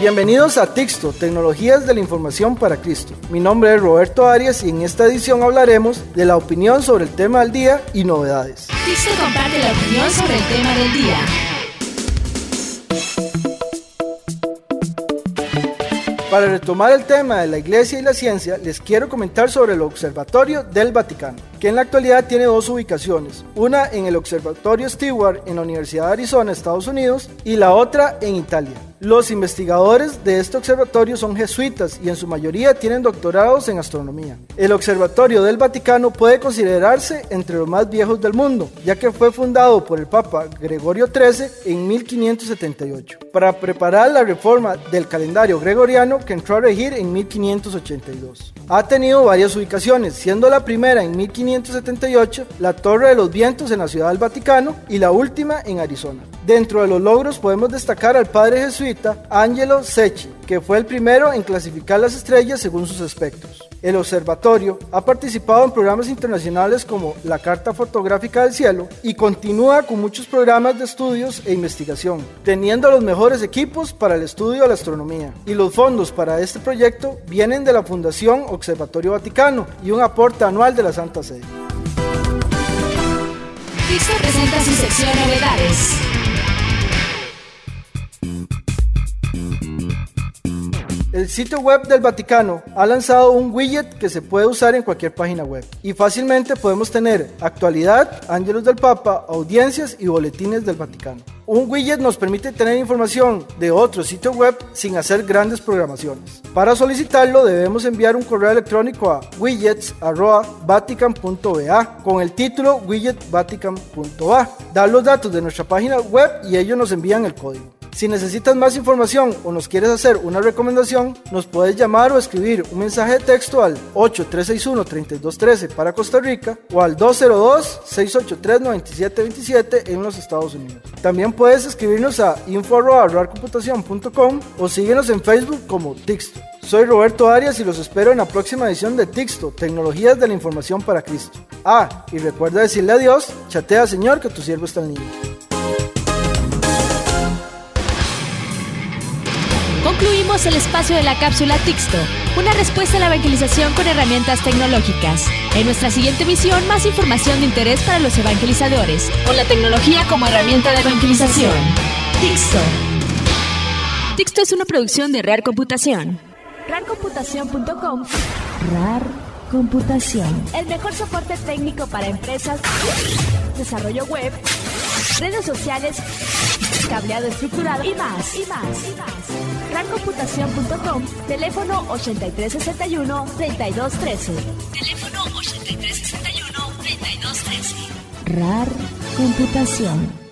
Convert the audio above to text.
Bienvenidos a Tixto, Tecnologías de la Información para Cristo. Mi nombre es Roberto Arias y en esta edición hablaremos de la opinión sobre el tema del día y novedades. Tixto comparte la opinión sobre el tema del día. Para retomar el tema de la iglesia y la ciencia, les quiero comentar sobre el Observatorio del Vaticano, que en la actualidad tiene dos ubicaciones, una en el Observatorio Stewart en la Universidad de Arizona, Estados Unidos, y la otra en Italia. Los investigadores de este observatorio son jesuitas y en su mayoría tienen doctorados en astronomía. El Observatorio del Vaticano puede considerarse entre los más viejos del mundo, ya que fue fundado por el Papa Gregorio XIII en 1578, para preparar la reforma del calendario gregoriano que entró a regir en 1582. Ha tenido varias ubicaciones, siendo la primera en 1578 la Torre de los Vientos en la Ciudad del Vaticano y la última en Arizona. Dentro de los logros podemos destacar al padre jesuita Angelo Secchi, que fue el primero en clasificar las estrellas según sus espectros. El observatorio ha participado en programas internacionales como la Carta Fotográfica del Cielo y continúa con muchos programas de estudios e investigación, teniendo los mejores equipos para el estudio de la astronomía. Y los fondos para este proyecto vienen de la Fundación Observatorio Vaticano y un aporte anual de la Santa Sede. Tixto presenta su sección Novedades. El sitio web del Vaticano ha lanzado un widget que se puede usar en cualquier página web y fácilmente podemos tener actualidad, ángelos del Papa, audiencias y boletines del Vaticano. Un widget nos permite tener información de otro sitio web sin hacer grandes programaciones. Para solicitarlo debemos enviar un correo electrónico a widgets.vatican.va con el título widgetvatican.va, dar los datos de nuestra página web y ellos nos envían el código. Si necesitas más información o nos quieres hacer una recomendación, nos puedes llamar o escribir un mensaje de texto al 8361-3213 para Costa Rica o al 202-683-9727 en los Estados Unidos. También puedes escribirnos a info.computación.com o síguenos en Facebook como Tixto. Soy Roberto Arias y los espero en la próxima edición de Tixto, Tecnologías de la Información para Cristo. Ah, y recuerda decirle adiós, chatea Señor que tu siervo está en línea. El espacio de la cápsula Tixto, una respuesta a la evangelización con herramientas tecnológicas. En nuestra siguiente misión, más información de interés para los evangelizadores, con la tecnología como herramienta de evangelización. Tixto. Tixto es una producción de Real Computación. Rarcomputación.com RAR Computación. El mejor soporte técnico para empresas, desarrollo web, redes sociales, cableado estructurado y más, y más, y más. Rarcomputación.com, teléfono 8361-3213. Teléfono 8361-3213. RAR Computación.